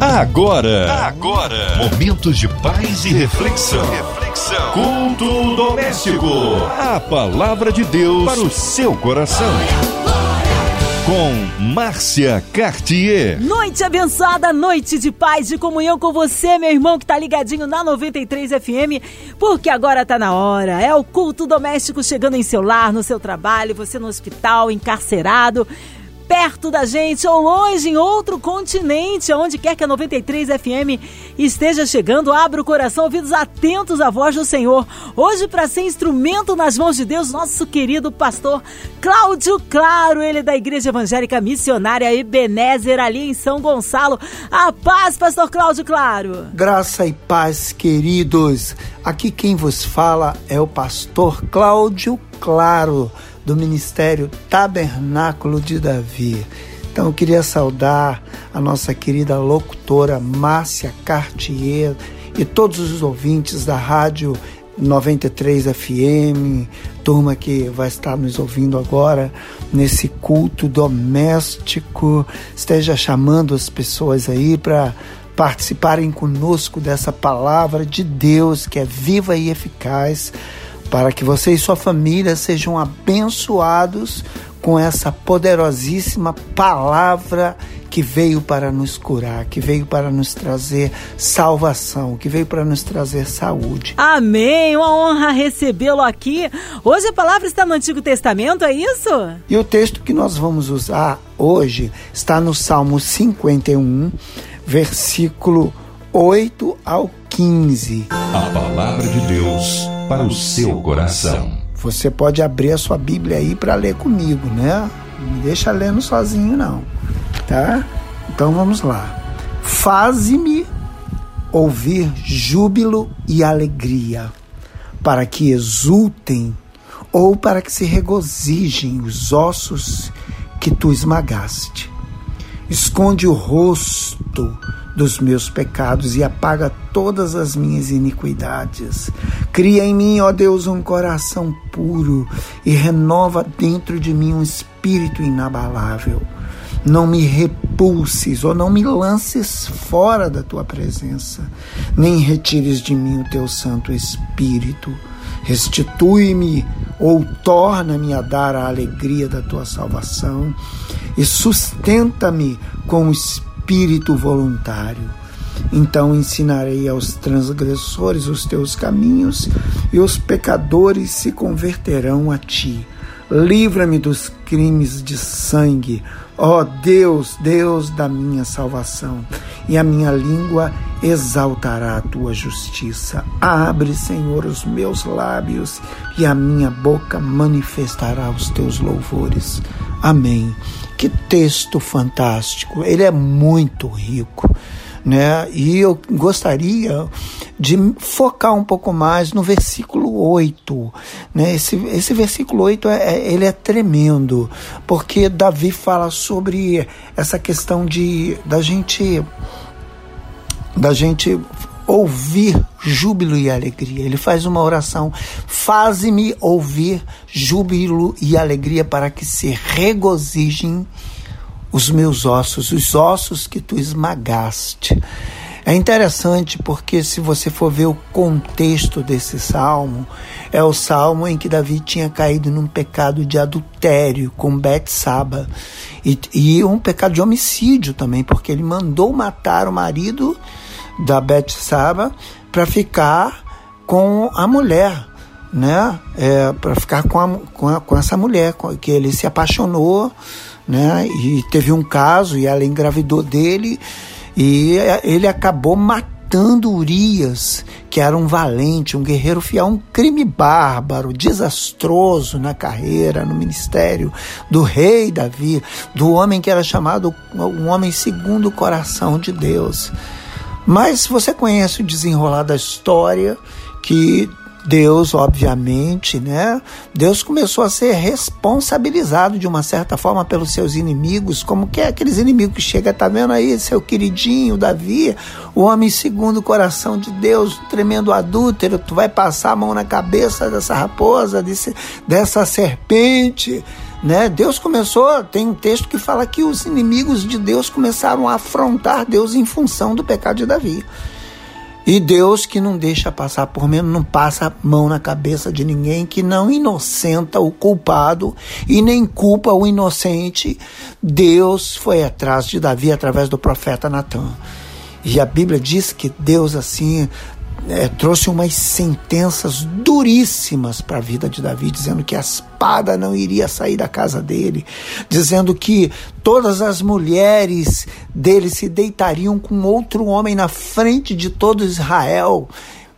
Agora, agora, momentos de paz e reflexão. reflexão. Culto doméstico. A palavra de Deus para o seu coração. Com Márcia Cartier. Noite abençoada, noite de paz, de comunhão com você, meu irmão que tá ligadinho na 93 FM, porque agora tá na hora. É o culto doméstico chegando em seu lar, no seu trabalho, você no hospital, encarcerado perto da gente ou longe em outro continente, onde quer que a 93 FM esteja chegando, abra o coração, ouvidos atentos à voz do Senhor. Hoje, para ser instrumento nas mãos de Deus, nosso querido pastor Cláudio Claro, ele é da Igreja Evangélica Missionária Ebenezer, ali em São Gonçalo. A paz, pastor Cláudio Claro. Graça e paz, queridos. Aqui quem vos fala é o pastor Cláudio Claro do Ministério Tabernáculo de Davi. Então eu queria saudar a nossa querida locutora Márcia Cartier e todos os ouvintes da rádio 93 FM, turma que vai estar nos ouvindo agora nesse culto doméstico, esteja chamando as pessoas aí para participarem conosco dessa palavra de Deus que é viva e eficaz para que você e sua família sejam abençoados com essa poderosíssima palavra que veio para nos curar, que veio para nos trazer salvação, que veio para nos trazer saúde. Amém! Uma honra recebê-lo aqui. Hoje a palavra está no Antigo Testamento, é isso? E o texto que nós vamos usar hoje está no Salmo 51, versículo 8 ao 15. A palavra de Deus para o seu coração. Você pode abrir a sua Bíblia aí para ler comigo, né? Não me deixa lendo sozinho, não. Tá? Então vamos lá. Faze-me ouvir júbilo e alegria, para que exultem ou para que se regozijem os ossos que tu esmagaste. Esconde o rosto dos meus pecados e apaga todas as minhas iniquidades. Cria em mim, ó Deus, um coração puro e renova dentro de mim um espírito inabalável. Não me repulses ou não me lances fora da tua presença, nem retires de mim o teu Santo Espírito. Restitui-me ou torna-me a dar a alegria da tua salvação e sustenta-me com o espírito espírito voluntário. Então ensinarei aos transgressores os teus caminhos e os pecadores se converterão a ti. Livra-me dos crimes de sangue, ó Deus, Deus da minha salvação, e a minha língua exaltará a tua justiça. Abre, Senhor, os meus lábios, e a minha boca manifestará os teus louvores. Amém. Que texto fantástico! Ele é muito rico. Né? E eu gostaria de focar um pouco mais no versículo 8. Né? Esse, esse versículo 8 é, é, ele é tremendo, porque Davi fala sobre essa questão de da gente da gente ouvir júbilo e alegria. Ele faz uma oração: Faze-me ouvir júbilo e alegria para que se regozijem os meus ossos, os ossos que tu esmagaste. É interessante porque, se você for ver o contexto desse salmo, é o salmo em que Davi tinha caído num pecado de adultério com Betsaba e, e um pecado de homicídio também, porque ele mandou matar o marido da Betsaba para ficar com a mulher, né? É, para ficar com, a, com, a, com essa mulher, que ele se apaixonou, né? E teve um caso e ela engravidou dele e ele acabou matando Urias, que era um valente, um guerreiro fiel, um crime bárbaro, desastroso na carreira, no ministério do rei Davi, do homem que era chamado um homem segundo o coração de Deus. Mas você conhece o desenrolar da história que Deus, obviamente, né? Deus começou a ser responsabilizado de uma certa forma pelos seus inimigos, como que é aqueles inimigos que chega, tá vendo aí, seu queridinho Davi, o homem segundo o coração de Deus, tremendo adúltero, tu vai passar a mão na cabeça dessa raposa, desse, dessa serpente, Né? Deus começou, tem um texto que fala que os inimigos de Deus começaram a afrontar Deus em função do pecado de Davi. E Deus que não deixa passar por menos, não passa a mão na cabeça de ninguém, que não inocenta o culpado e nem culpa o inocente. Deus foi atrás de Davi através do profeta Natan. E a Bíblia diz que Deus assim é, trouxe umas sentenças duríssimas para a vida de Davi, dizendo que a espada não iria sair da casa dele, dizendo que todas as mulheres dele se deitariam com outro homem na frente de todo Israel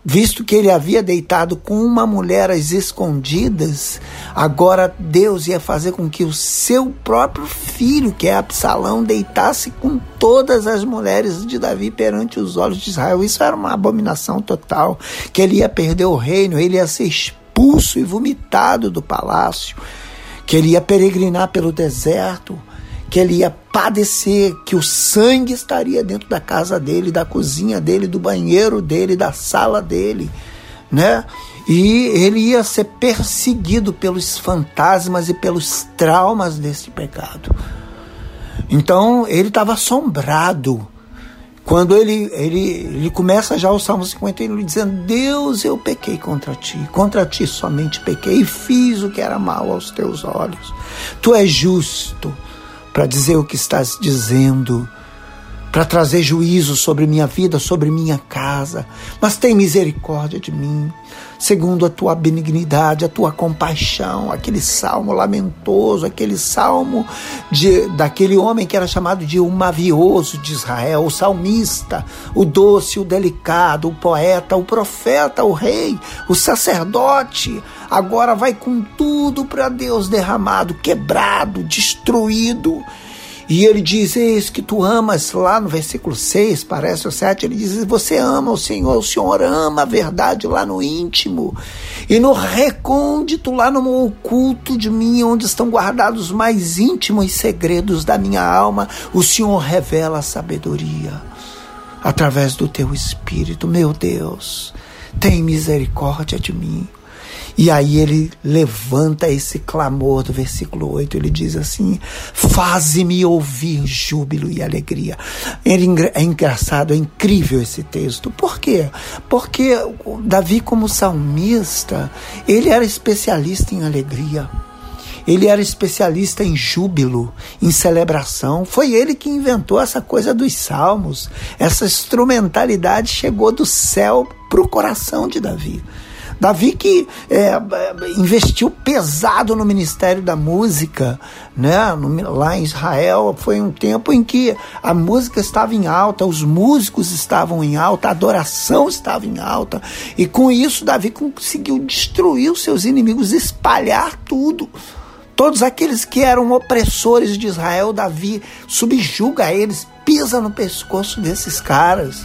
visto que ele havia deitado com uma mulher às escondidas, agora Deus ia fazer com que o seu próprio filho, que é Absalão, deitasse com todas as mulheres de Davi perante os olhos de Israel. Isso era uma abominação total, que ele ia perder o reino, ele ia ser expulso e vomitado do palácio, que ele ia peregrinar pelo deserto que ele ia padecer, que o sangue estaria dentro da casa dele, da cozinha dele, do banheiro dele, da sala dele, né? E ele ia ser perseguido pelos fantasmas e pelos traumas desse pecado. Então ele estava assombrado. Quando ele, ele, ele começa já o Salmo 51 dizendo: Deus, eu pequei contra ti, contra ti somente pequei e fiz o que era mal aos teus olhos. Tu és justo para dizer o que estás dizendo, para trazer juízo sobre minha vida, sobre minha casa. Mas tem misericórdia de mim, segundo a tua benignidade, a tua compaixão. Aquele salmo lamentoso, aquele salmo de, daquele homem que era chamado de o mavioso de Israel, o salmista, o doce, o delicado, o poeta, o profeta, o rei, o sacerdote. Agora vai com tudo para Deus derramado, quebrado, destruído e ele diz: Eis que tu amas, lá no versículo 6, parece o 7, ele diz: Você ama o Senhor, o Senhor ama a verdade lá no íntimo. E no recôndito, lá no oculto de mim, onde estão guardados os mais íntimos segredos da minha alma, o Senhor revela a sabedoria através do teu espírito. Meu Deus, tem misericórdia de mim. E aí ele levanta esse clamor do versículo 8, ele diz assim: Faze-me ouvir júbilo e alegria. É engraçado, é incrível esse texto. Por quê? Porque Davi, como salmista, ele era especialista em alegria. Ele era especialista em júbilo, em celebração. Foi ele que inventou essa coisa dos salmos. Essa instrumentalidade chegou do céu para o coração de Davi. Davi que é, investiu pesado no ministério da música, né? No, lá em Israel foi um tempo em que a música estava em alta, os músicos estavam em alta, a adoração estava em alta, e com isso Davi conseguiu destruir os seus inimigos, espalhar tudo. Todos aqueles que eram opressores de Israel, Davi subjuga eles, pisa no pescoço desses caras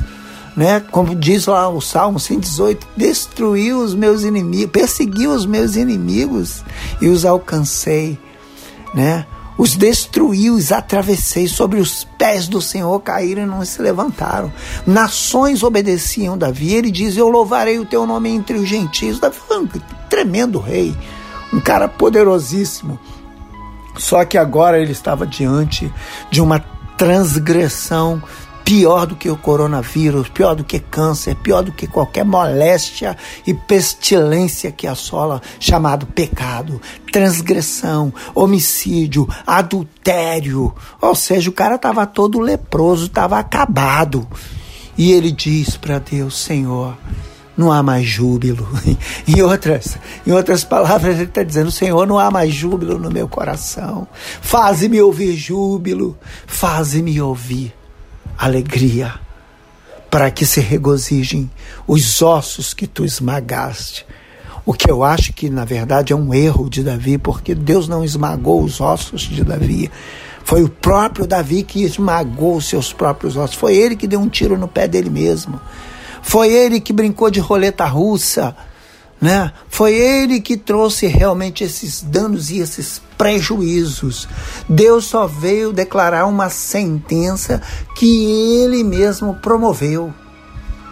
né? Como diz lá o Salmo 118, destruiu os meus inimigos, perseguiu os meus inimigos e os alcancei, né? Os destruí, os atravessei, sobre os pés do Senhor caíram e não se levantaram. Nações obedeciam Davi. Ele diz: Eu louvarei o teu nome entre os gentios. Davi foi um tremendo rei, um cara poderosíssimo. Só que agora ele estava diante de uma transgressão pior do que o coronavírus, pior do que câncer, pior do que qualquer moléstia e pestilência que assola, chamado pecado, transgressão, homicídio, adultério. Ou seja, o cara estava todo leproso, estava acabado. E ele diz para Deus: Senhor, não há mais júbilo. em, outras, em outras palavras, ele está dizendo: Senhor, não há mais júbilo no meu coração. Faze-me ouvir júbilo, faze-me ouvir alegria, para que se regozijem os ossos que tu esmagaste. O que eu acho que, na verdade, é um erro de Davi, porque Deus não esmagou os ossos de Davi. Foi o próprio Davi que esmagou os seus próprios ossos. Foi ele que deu um tiro no pé dele mesmo. Foi ele que brincou de roleta russa né? Foi ele que trouxe realmente esses danos e esses prejuízos. Deus só veio declarar uma sentença que ele mesmo promoveu.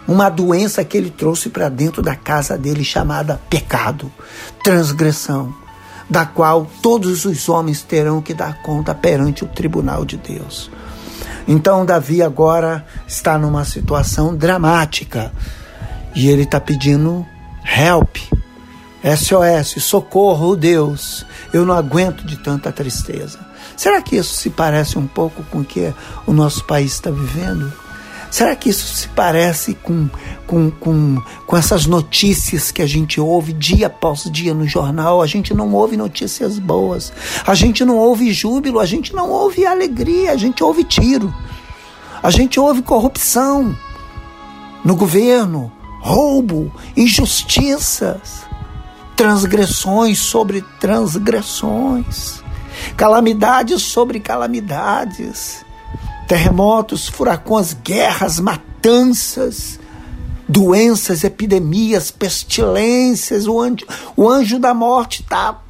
Uma doença que ele trouxe para dentro da casa dele chamada pecado, transgressão. da qual todos os homens terão que dar conta perante o tribunal de Deus. Então, Davi agora está numa situação dramática e ele está pedindo help, SOS, socorro, Deus. Eu não aguento de tanta tristeza. Será que isso se parece um pouco com o que o nosso país está vivendo? Será que isso se parece com, com, com, com essas notícias que a gente ouve dia após dia no jornal? A gente não ouve notícias boas, a gente não ouve júbilo, a gente não ouve alegria, a gente ouve tiro, a gente ouve corrupção no governo, roubo, injustiças, transgressões sobre transgressões, calamidades sobre calamidades terremotos, furacões, guerras, matanças, doenças, epidemias, pestilências. O anjo, o anjo da morte está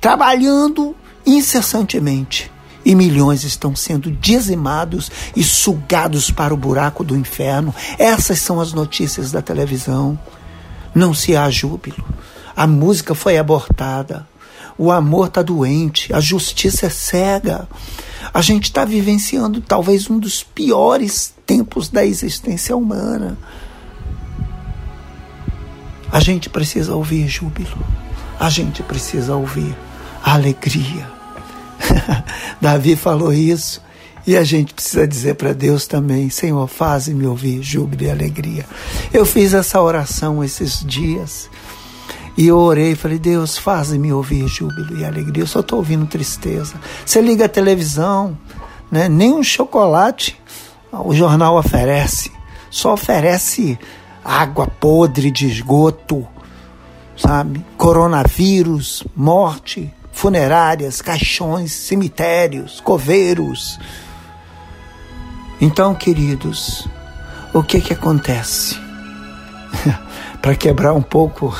trabalhando incessantemente. E milhões estão sendo dizimados e sugados para o buraco do inferno. Essas são as notícias da televisão. Não se há júbilo. A música foi abortada. O amor está doente. A justiça é cega. A gente está vivenciando talvez um dos piores tempos da existência humana. A gente precisa ouvir júbilo. A gente precisa ouvir alegria. Davi falou isso e a gente precisa dizer para Deus também: Senhor, faze-me ouvir júbilo e alegria. Eu fiz essa oração esses dias e eu orei e falei, Deus, faz-me ouvir júbilo e alegria. Eu só estou ouvindo tristeza. Você liga a televisão, né? nem um chocolate o jornal oferece. Só oferece água podre de esgoto, sabe? Coronavírus, morte, funerárias, caixões, cemitérios, coveiros. Então, queridos, o que que acontece? Para quebrar um pouco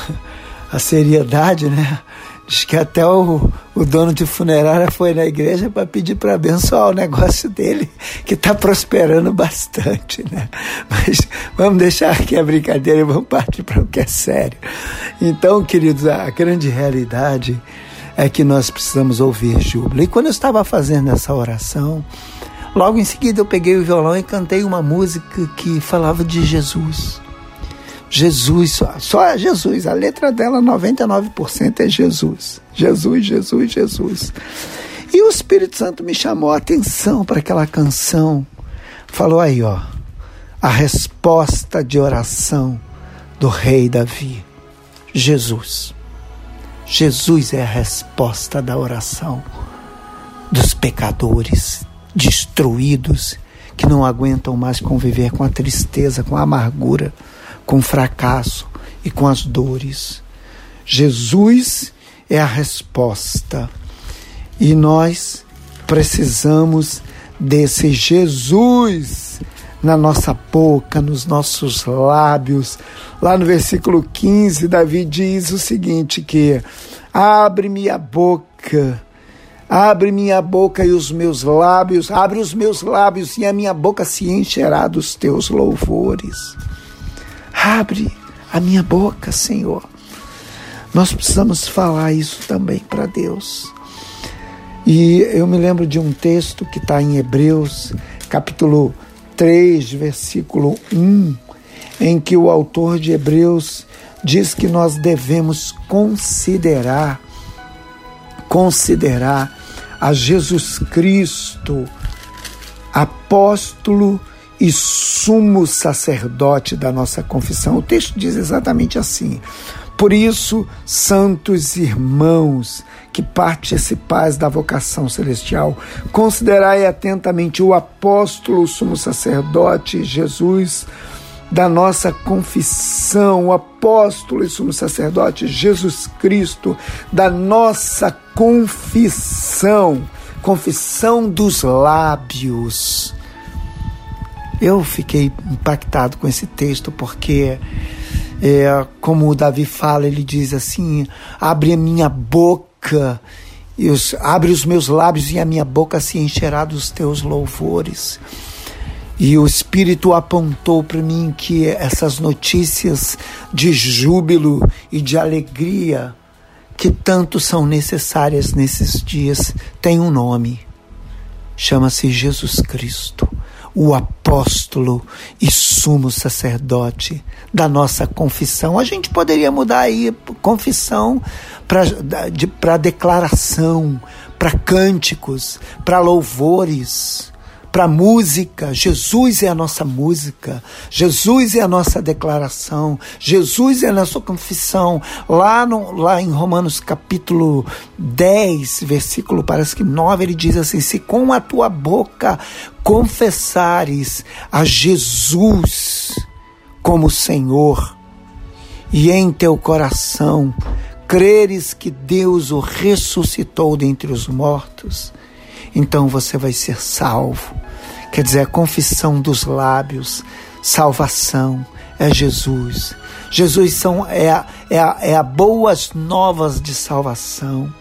a seriedade, né? Diz que até o, o dono de funerária foi na igreja para pedir para abençoar o negócio dele, que está prosperando bastante, né? Mas vamos deixar aqui a brincadeira e vamos partir para o que é sério. Então, queridos, a grande realidade é que nós precisamos ouvir júbilo. E quando eu estava fazendo essa oração, logo em seguida eu peguei o violão e cantei uma música que falava de Jesus. Jesus, só, só é Jesus. A letra dela, 99% é Jesus. Jesus, Jesus, Jesus. E o Espírito Santo me chamou a atenção para aquela canção. Falou aí, ó, a resposta de oração do rei Davi. Jesus. Jesus é a resposta da oração dos pecadores destruídos que não aguentam mais conviver com a tristeza, com a amargura com o fracasso e com as dores. Jesus é a resposta. E nós precisamos desse Jesus na nossa boca, nos nossos lábios. Lá no versículo 15, Davi diz o seguinte: que abre minha boca, abre minha boca e os meus lábios, abre os meus lábios e a minha boca se encherá dos teus louvores. Abre a minha boca, Senhor. Nós precisamos falar isso também para Deus. E eu me lembro de um texto que está em Hebreus, capítulo 3, versículo 1, em que o autor de Hebreus diz que nós devemos considerar, considerar a Jesus Cristo, apóstolo e sumo sacerdote da nossa confissão. O texto diz exatamente assim: Por isso, santos irmãos que participais da vocação celestial, considerai atentamente o apóstolo, o sumo sacerdote Jesus da nossa confissão, o apóstolo e sumo sacerdote Jesus Cristo da nossa confissão, confissão dos lábios. Eu fiquei impactado com esse texto porque, é, como o Davi fala, ele diz assim: abre a minha boca, os, abre os meus lábios e a minha boca se encherá dos teus louvores. E o Espírito apontou para mim que essas notícias de júbilo e de alegria que tanto são necessárias nesses dias tem um nome. Chama-se Jesus Cristo, o apóstolo e sumo sacerdote da nossa confissão. A gente poderia mudar aí confissão para declaração, para cânticos, para louvores para música. Jesus é a nossa música. Jesus é a nossa declaração. Jesus é a nossa confissão. Lá, no, lá em Romanos capítulo 10, versículo parece que 9, ele diz assim: Se com a tua boca confessares a Jesus como Senhor e em teu coração creres que Deus o ressuscitou dentre os mortos, então você vai ser salvo. Quer dizer, a confissão dos lábios, salvação, é Jesus. Jesus são, é, é, é a boas novas de salvação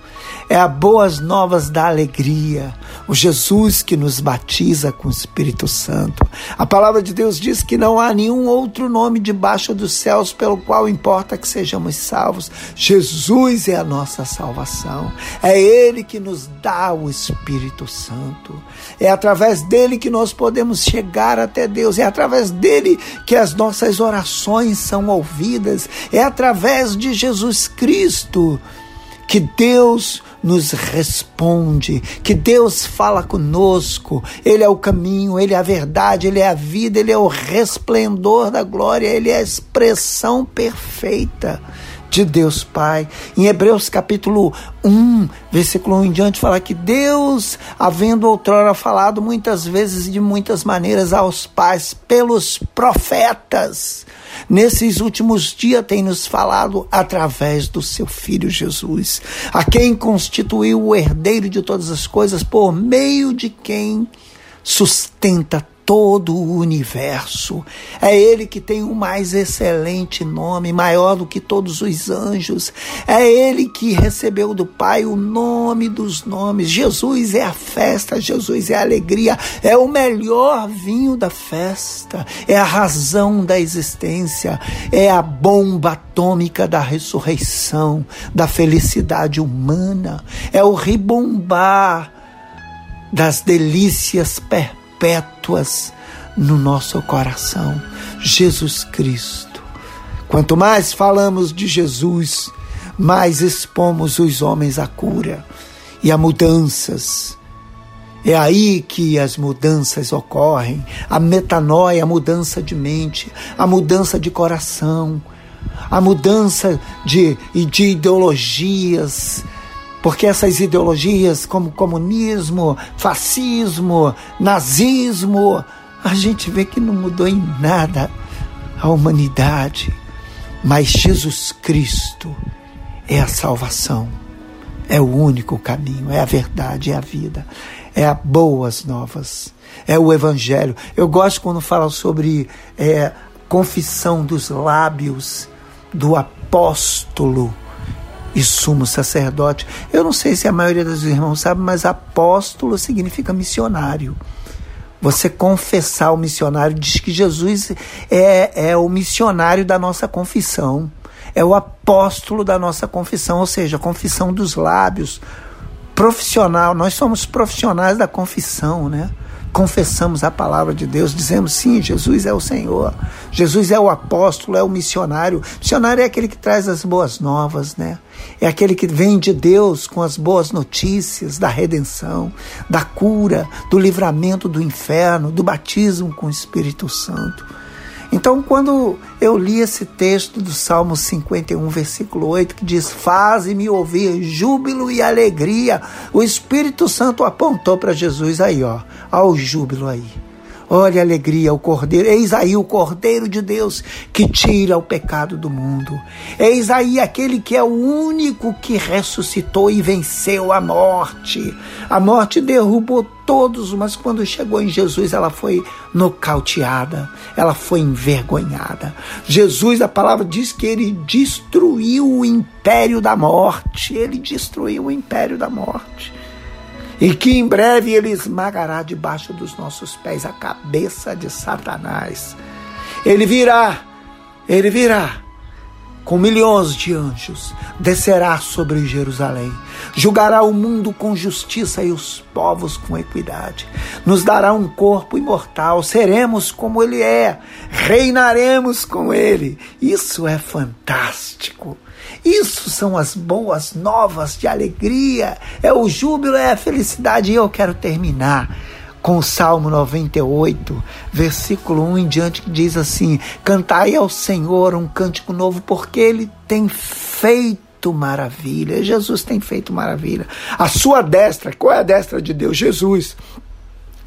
é a boas novas da alegria, o Jesus que nos batiza com o Espírito Santo. A palavra de Deus diz que não há nenhum outro nome debaixo dos céus pelo qual importa que sejamos salvos. Jesus é a nossa salvação. É Ele que nos dá o Espírito Santo. É através dele que nós podemos chegar até Deus. É através dele que as nossas orações são ouvidas. É através de Jesus Cristo que Deus nos responde, que Deus fala conosco. Ele é o caminho, ele é a verdade, ele é a vida, ele é o resplendor da glória, ele é a expressão perfeita de Deus Pai. Em Hebreus capítulo 1, versículo 1 em diante, fala que Deus, havendo outrora falado muitas vezes e de muitas maneiras aos pais pelos profetas, nesses últimos dias tem nos falado através do seu Filho Jesus, a quem constituiu o herdeiro de todas as coisas, por meio de quem sustenta todo o universo. É Ele que tem o mais excelente nome, maior do que todos os anjos. É Ele que recebeu do Pai o nome dos nomes. Jesus é a festa, Jesus é a alegria, é o melhor vinho da festa, é a razão da existência, é a bomba atômica da ressurreição, da felicidade humana, é o ribombar das delícias perpétuas perpétuas no nosso coração. Jesus Cristo. Quanto mais falamos de Jesus, mais expomos os homens à cura e a mudanças. É aí que as mudanças ocorrem, a metanoia, a mudança de mente, a mudança de coração, a mudança de, de ideologias, porque essas ideologias, como comunismo, fascismo, nazismo, a gente vê que não mudou em nada a humanidade. Mas Jesus Cristo é a salvação, é o único caminho, é a verdade, é a vida, é a boas novas, é o Evangelho. Eu gosto quando fala sobre é, confissão dos lábios do apóstolo e sumo sacerdote. Eu não sei se a maioria dos irmãos sabe, mas apóstolo significa missionário. Você confessar o missionário diz que Jesus é, é o missionário da nossa confissão, é o apóstolo da nossa confissão, ou seja, confissão dos lábios, profissional. Nós somos profissionais da confissão, né? Confessamos a palavra de Deus, dizemos sim, Jesus é o Senhor, Jesus é o apóstolo, é o missionário. Missionário é aquele que traz as boas novas, né? É aquele que vem de Deus com as boas notícias da redenção, da cura, do livramento do inferno, do batismo com o Espírito Santo. Então, quando eu li esse texto do Salmo 51, versículo 8, que diz: Faze-me ouvir júbilo e alegria, o Espírito Santo apontou para Jesus aí, ó, ao júbilo aí. Olha a alegria, o Cordeiro. Eis aí o Cordeiro de Deus que tira o pecado do mundo. Eis aí aquele que é o único que ressuscitou e venceu a morte. A morte derrubou todos, mas quando chegou em Jesus, ela foi nocauteada, ela foi envergonhada. Jesus, a palavra diz que ele destruiu o império da morte. Ele destruiu o império da morte e que em breve ele esmagará debaixo dos nossos pés a cabeça de Satanás. Ele virá, ele virá com milhões de anjos, descerá sobre Jerusalém. Julgará o mundo com justiça e os povos com equidade. Nos dará um corpo imortal, seremos como ele é, reinaremos com ele. Isso é fantástico. Isso são as boas novas de alegria, é o júbilo, é a felicidade. E eu quero terminar com o Salmo 98, versículo 1 em diante, que diz assim: Cantai ao Senhor um cântico novo, porque ele tem feito maravilha. Jesus tem feito maravilha. A sua destra, qual é a destra de Deus? Jesus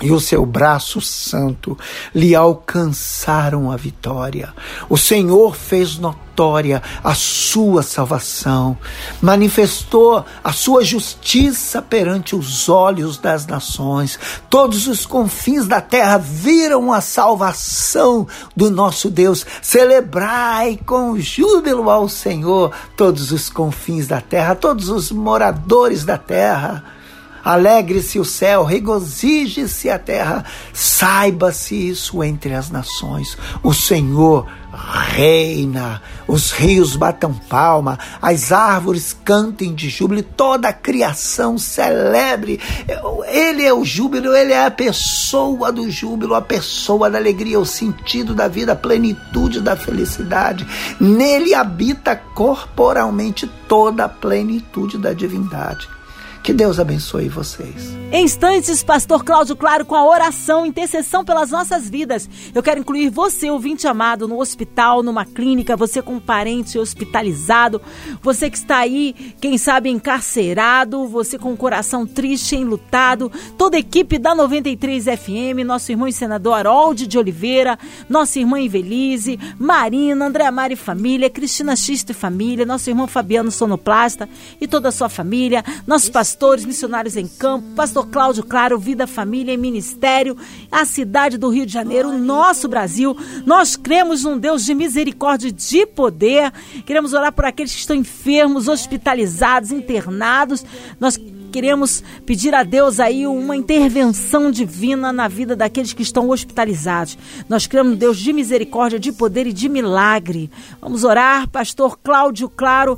e o seu braço santo lhe alcançaram a vitória. O Senhor fez notória a sua salvação, manifestou a sua justiça perante os olhos das nações. Todos os confins da terra viram a salvação do nosso Deus. Celebrai com júbilo ao Senhor todos os confins da terra, todos os moradores da terra. Alegre-se o céu, regozije-se a terra, saiba-se isso entre as nações. O Senhor reina, os rios batam palma, as árvores cantem de júbilo, toda a criação celebre. Ele é o júbilo, ele é a pessoa do júbilo, a pessoa da alegria, o sentido da vida, a plenitude da felicidade. Nele habita corporalmente toda a plenitude da divindade. Que Deus abençoe vocês. Em instantes, Pastor Cláudio Claro com a oração, intercessão pelas nossas vidas. Eu quero incluir você, ouvinte amado, no hospital, numa clínica, você com um parente hospitalizado, você que está aí, quem sabe, encarcerado, você com o coração triste, enlutado, toda a equipe da 93 FM, nosso irmão e senador Harold de Oliveira, nossa irmã Invelise, Marina, André Mari Família, Cristina Xista e Família, nosso irmão Fabiano Sonoplasta e toda a sua família, nossos pastores pastores missionários em campo, pastor Cláudio Claro, Vida, Família e Ministério, a cidade do Rio de Janeiro, nosso Brasil. Nós cremos num Deus de misericórdia e de poder. Queremos orar por aqueles que estão enfermos, hospitalizados, internados. Nós queremos pedir a Deus aí uma intervenção divina na vida daqueles que estão hospitalizados. Nós cremos em Deus de misericórdia, de poder e de milagre. Vamos orar, pastor Cláudio Claro.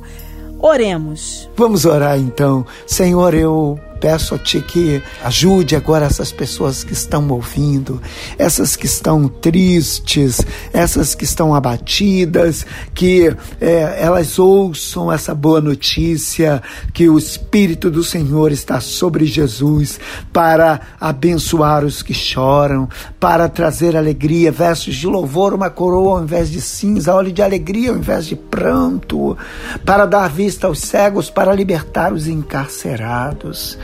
Oremos. Vamos orar então. Senhor, eu peço a Ti que ajude agora essas pessoas que estão ouvindo, essas que estão tristes, essas que estão abatidas, que é, elas ouçam essa boa notícia, que o Espírito do Senhor está sobre Jesus para abençoar os que choram, para trazer alegria, versos de louvor, uma coroa ao invés de cinza, óleo de alegria ao invés de pranto, para dar vista aos cegos, para libertar os encarcerados.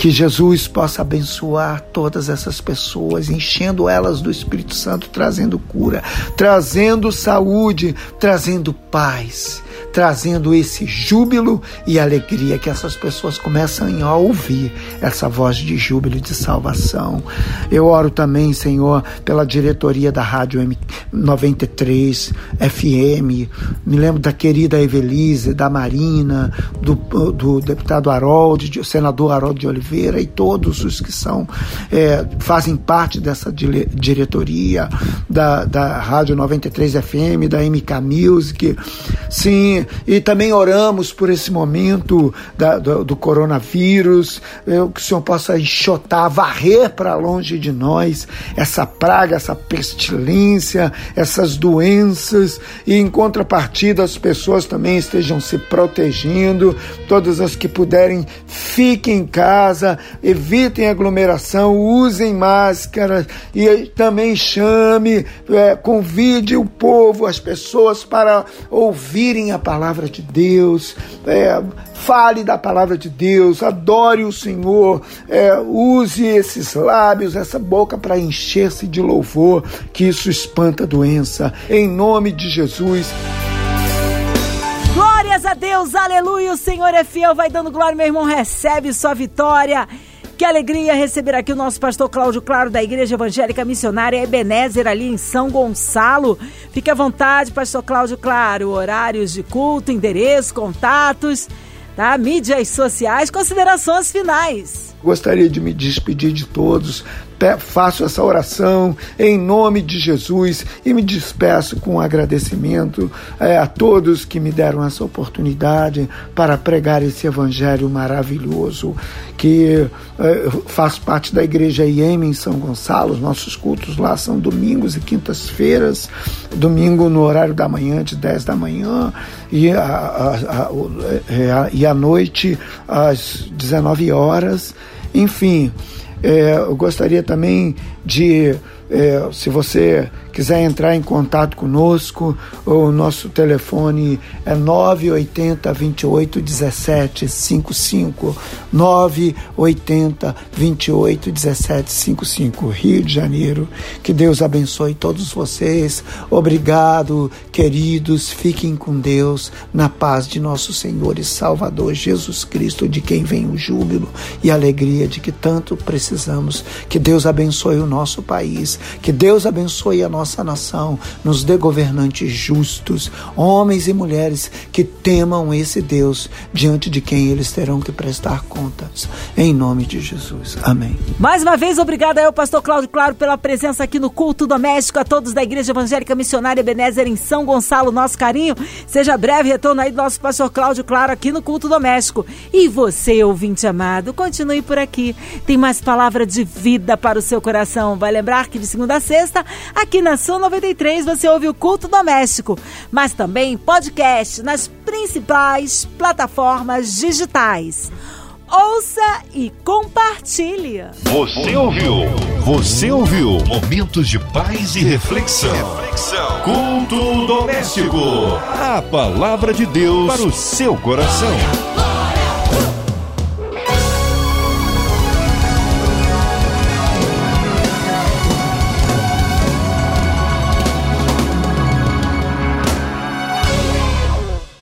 Que Jesus possa abençoar todas essas pessoas, enchendo elas do Espírito Santo, trazendo cura, trazendo saúde, trazendo paz trazendo esse júbilo e alegria que essas pessoas começam a ouvir essa voz de júbilo e de salvação. Eu oro também, Senhor, pela diretoria da Rádio 93 FM. Me lembro da querida Evelise, da Marina, do, do deputado Harold, do senador Harold de Oliveira e todos os que são é, fazem parte dessa diretoria da, da Rádio 93 FM, da MK Music. Sim, e também oramos por esse momento da, do, do, coronavírus, eu, que o Senhor possa enxotar, varrer para longe de nós essa praga, essa pestilência, essas doenças, e em contrapartida as pessoas também estejam se protegendo, todas as que puderem, fiquem em casa, evitem aglomeração, usem máscara e também chame, é, convide o povo, as pessoas para ouvirem a palavra palavra de Deus, é, fale da palavra de Deus, adore o Senhor, é, use esses lábios, essa boca para encher-se de louvor, que isso espanta a doença. Em nome de Jesus. Glórias a Deus, aleluia, o Senhor é fiel, vai dando glória, meu irmão, recebe sua vitória. Que alegria receber aqui o nosso pastor Cláudio Claro da Igreja Evangélica Missionária Ebenezer ali em São Gonçalo. Fique à vontade, pastor Cláudio Claro. Horários de culto, endereço, contatos, tá? Mídias sociais, considerações finais. Gostaria de me despedir de todos faço essa oração em nome de Jesus e me despeço com agradecimento é, a todos que me deram essa oportunidade para pregar esse evangelho maravilhoso que é, faz parte da igreja IEM em São Gonçalo. Os nossos cultos lá são domingos e quintas-feiras, domingo no horário da manhã, de 10 da manhã, e a, a, a, é, e à noite às 19 horas. Enfim, é, eu gostaria também de, é, se você quiser entrar em contato conosco, o nosso telefone é 980 28 17 55. 980 28 17 55, Rio de Janeiro. Que Deus abençoe todos vocês. Obrigado, queridos. Fiquem com Deus, na paz de nosso Senhor e Salvador Jesus Cristo, de quem vem o júbilo e a alegria de que tanto precisamos. Que Deus abençoe o nosso país, que Deus abençoe a nossa nação, nos dê governantes justos, homens e mulheres que temam esse Deus, diante de quem eles terão que prestar contas. Em nome de Jesus. Amém. Mais uma vez, obrigada ao pastor Cláudio Claro pela presença aqui no culto doméstico, a todos da Igreja Evangélica Missionária Ebenezer em São Gonçalo, nosso carinho. Seja breve retorno aí do nosso pastor Cláudio Claro aqui no culto doméstico. E você, ouvinte amado, continue por aqui. Tem mais palavra de vida para o seu coração. Vai lembrar que segunda a sexta, aqui na Nação 93 você ouve o Culto Doméstico, mas também podcast nas principais plataformas digitais. Ouça e compartilhe. Você ouviu? Você ouviu? Momentos de paz e reflexão. reflexão. Culto doméstico. A palavra de Deus para o seu coração.